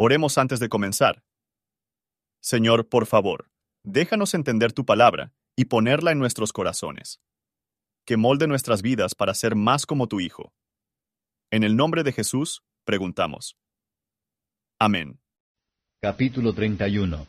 Oremos antes de comenzar. Señor, por favor, déjanos entender tu palabra y ponerla en nuestros corazones. Que molde nuestras vidas para ser más como tu Hijo. En el nombre de Jesús, preguntamos. Amén. Capítulo 31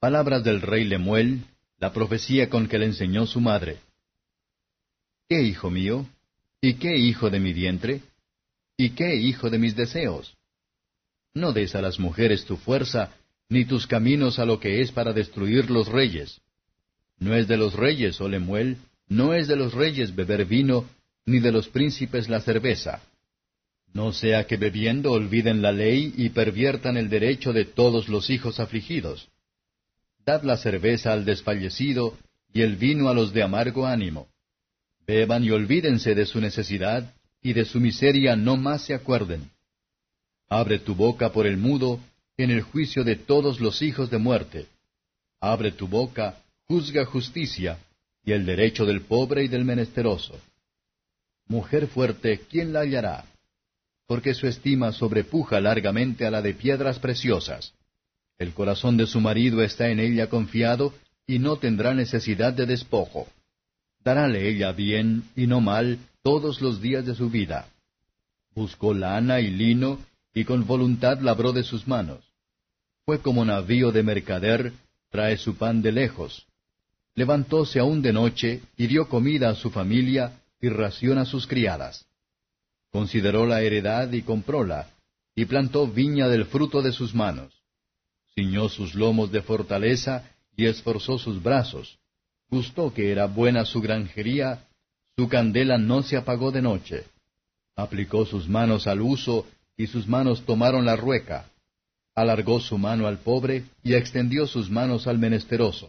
Palabras del rey Lemuel, la profecía con que le enseñó su madre. ¿Qué hijo mío? ¿Y qué hijo de mi vientre? ¿Y qué hijo de mis deseos? No des a las mujeres tu fuerza, ni tus caminos a lo que es para destruir los reyes. No es de los reyes, oh Lemuel, no es de los reyes beber vino, ni de los príncipes la cerveza. No sea que bebiendo olviden la ley y perviertan el derecho de todos los hijos afligidos. Dad la cerveza al desfallecido y el vino a los de amargo ánimo. Beban y olvídense de su necesidad, y de su miseria no más se acuerden. Abre tu boca por el mudo, en el juicio de todos los hijos de muerte. Abre tu boca, juzga justicia, y el derecho del pobre y del menesteroso. Mujer fuerte, ¿quién la hallará? Porque su estima sobrepuja largamente a la de piedras preciosas. El corazón de su marido está en ella confiado, y no tendrá necesidad de despojo. Darále ella bien y no mal todos los días de su vida. Buscó lana y lino, y con voluntad labró de sus manos. Fue como navío de mercader, trae su pan de lejos. Levantóse aún de noche, y dio comida a su familia, y ración a sus criadas. Consideró la heredad y compróla, y plantó viña del fruto de sus manos. Ciñó sus lomos de fortaleza, y esforzó sus brazos. Gustó que era buena su granjería, su candela no se apagó de noche. Aplicó sus manos al uso, y sus manos tomaron la rueca. Alargó su mano al pobre y extendió sus manos al menesteroso.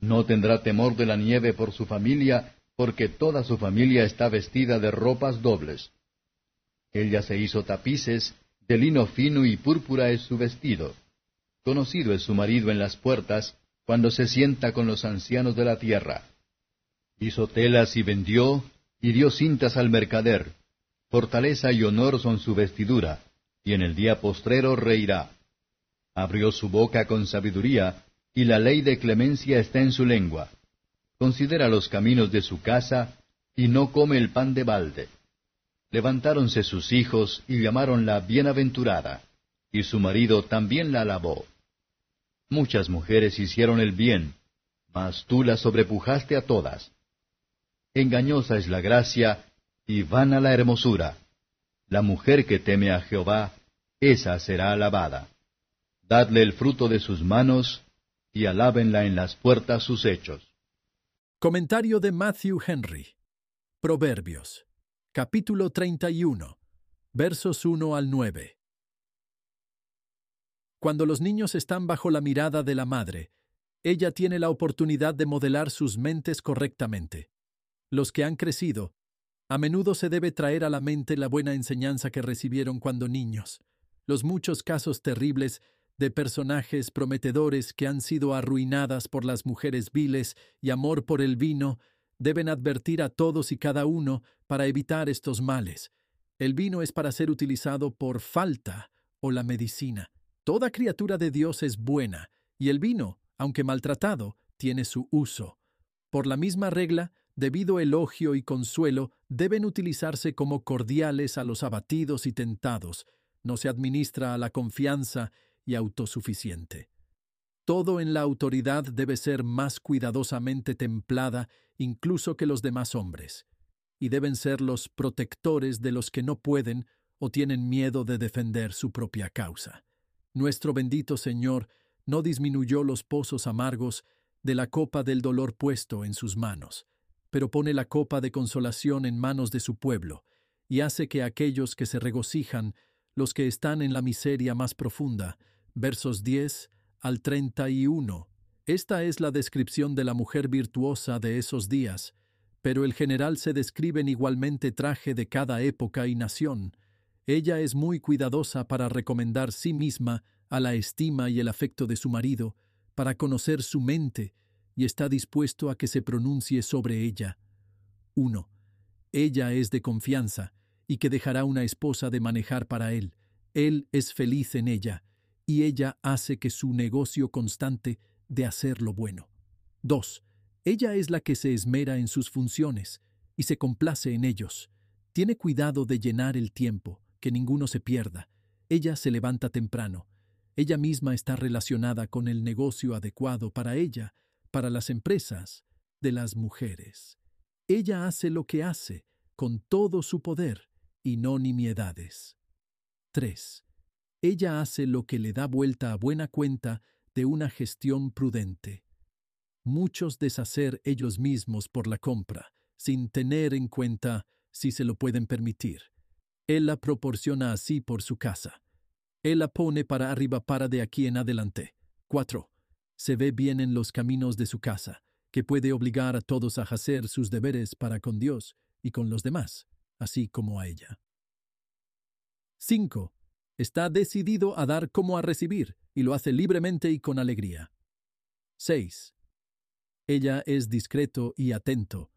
No tendrá temor de la nieve por su familia, porque toda su familia está vestida de ropas dobles. Ella se hizo tapices, de lino fino y púrpura es su vestido. Conocido es su marido en las puertas, cuando se sienta con los ancianos de la tierra. Hizo telas y vendió, y dio cintas al mercader. Fortaleza y honor son su vestidura, y en el día postrero reirá. Abrió su boca con sabiduría, y la ley de clemencia está en su lengua. Considera los caminos de su casa, y no come el pan de balde. Levantáronse sus hijos y llamaronla bienaventurada, y su marido también la alabó. Muchas mujeres hicieron el bien, mas tú la sobrepujaste a todas. Engañosa es la gracia, y vana la hermosura. La mujer que teme a Jehová, esa será alabada. Dadle el fruto de sus manos, y alábenla en las puertas sus hechos. Comentario de Matthew Henry. Proverbios. Capítulo 31. Versos 1 al 9. Cuando los niños están bajo la mirada de la madre, ella tiene la oportunidad de modelar sus mentes correctamente. Los que han crecido a menudo se debe traer a la mente la buena enseñanza que recibieron cuando niños, los muchos casos terribles de personajes prometedores que han sido arruinadas por las mujeres viles y amor por el vino, deben advertir a todos y cada uno para evitar estos males. El vino es para ser utilizado por falta o la medicina. Toda criatura de Dios es buena, y el vino, aunque maltratado, tiene su uso. Por la misma regla, debido elogio y consuelo, deben utilizarse como cordiales a los abatidos y tentados, no se administra a la confianza y autosuficiente. Todo en la autoridad debe ser más cuidadosamente templada incluso que los demás hombres, y deben ser los protectores de los que no pueden o tienen miedo de defender su propia causa. Nuestro bendito Señor no disminuyó los pozos amargos de la copa del dolor puesto en sus manos, pero pone la copa de consolación en manos de su pueblo, y hace que aquellos que se regocijan, los que están en la miseria más profunda, versos 10 al 31. Esta es la descripción de la mujer virtuosa de esos días, pero el general se describe en igualmente traje de cada época y nación. Ella es muy cuidadosa para recomendar sí misma a la estima y el afecto de su marido, para conocer su mente, y está dispuesto a que se pronuncie sobre ella. 1. Ella es de confianza, y que dejará una esposa de manejar para él. Él es feliz en ella, y ella hace que su negocio constante de hacer lo bueno. 2. Ella es la que se esmera en sus funciones y se complace en ellos. Tiene cuidado de llenar el tiempo, que ninguno se pierda. Ella se levanta temprano. Ella misma está relacionada con el negocio adecuado para ella, para las empresas, de las mujeres. Ella hace lo que hace, con todo su poder, y no nimiedades. 3. Ella hace lo que le da vuelta a buena cuenta de una gestión prudente. Muchos deshacer ellos mismos por la compra, sin tener en cuenta si se lo pueden permitir. Él la proporciona así por su casa. Él la pone para arriba para de aquí en adelante. 4. Se ve bien en los caminos de su casa, que puede obligar a todos a hacer sus deberes para con Dios y con los demás, así como a ella. 5. Está decidido a dar como a recibir, y lo hace libremente y con alegría. 6. Ella es discreto y atento.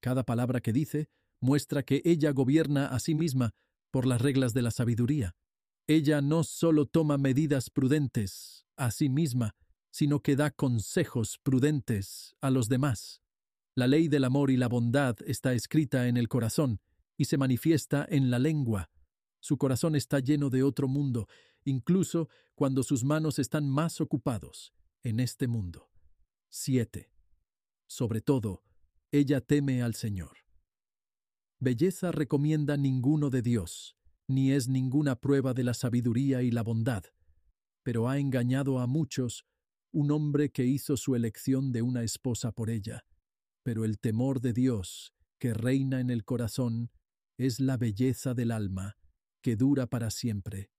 Cada palabra que dice muestra que ella gobierna a sí misma por las reglas de la sabiduría. Ella no solo toma medidas prudentes a sí misma, sino que da consejos prudentes a los demás. La ley del amor y la bondad está escrita en el corazón y se manifiesta en la lengua. Su corazón está lleno de otro mundo, incluso cuando sus manos están más ocupados en este mundo. 7. Sobre todo, ella teme al Señor. Belleza recomienda ninguno de Dios, ni es ninguna prueba de la sabiduría y la bondad, pero ha engañado a muchos un hombre que hizo su elección de una esposa por ella. Pero el temor de Dios, que reina en el corazón, es la belleza del alma, que dura para siempre.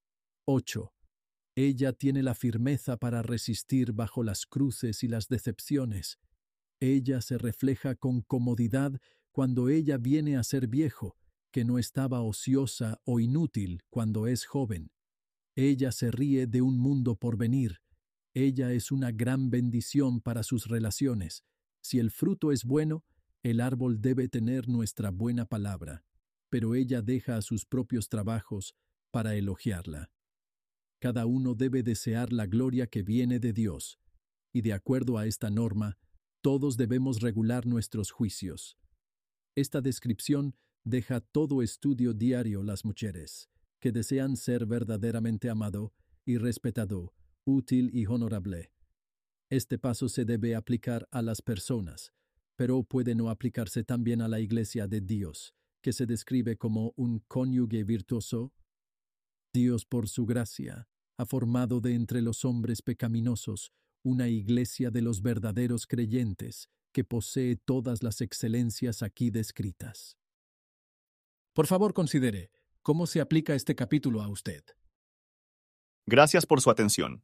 8. Ella tiene la firmeza para resistir bajo las cruces y las decepciones, ella se refleja con comodidad cuando ella viene a ser viejo, que no estaba ociosa o inútil cuando es joven. Ella se ríe de un mundo por venir. Ella es una gran bendición para sus relaciones. Si el fruto es bueno, el árbol debe tener nuestra buena palabra, pero ella deja a sus propios trabajos para elogiarla. Cada uno debe desear la gloria que viene de Dios, y de acuerdo a esta norma, todos debemos regular nuestros juicios. Esta descripción deja todo estudio diario las mujeres, que desean ser verdaderamente amado y respetado, útil y honorable. Este paso se debe aplicar a las personas, pero puede no aplicarse también a la Iglesia de Dios, que se describe como un cónyuge virtuoso. Dios, por su gracia, ha formado de entre los hombres pecaminosos una iglesia de los verdaderos creyentes que posee todas las excelencias aquí descritas. Por favor, considere cómo se aplica este capítulo a usted. Gracias por su atención.